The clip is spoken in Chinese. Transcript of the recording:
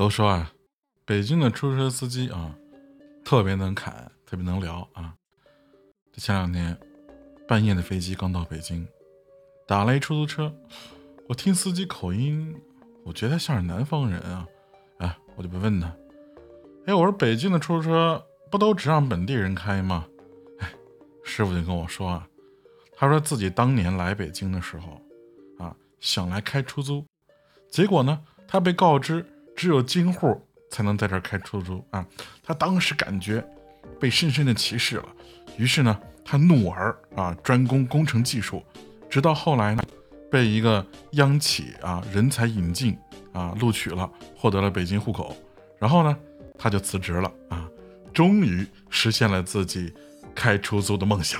都说啊，北京的出租车司机啊，特别能侃，特别能聊啊。这前两天半夜的飞机刚到北京，打了一出租车，我听司机口音，我觉得像是南方人啊。哎，我就不问他，哎，我说北京的出租车不都只让本地人开吗？哎，师傅就跟我说啊，他说自己当年来北京的时候啊，想来开出租，结果呢，他被告知。只有京户才能在这儿开出租啊！他当时感觉被深深的歧视了，于是呢，他怒而啊专攻工程技术，直到后来呢，被一个央企啊人才引进啊录取了，获得了北京户口，然后呢，他就辞职了啊，终于实现了自己开出租的梦想。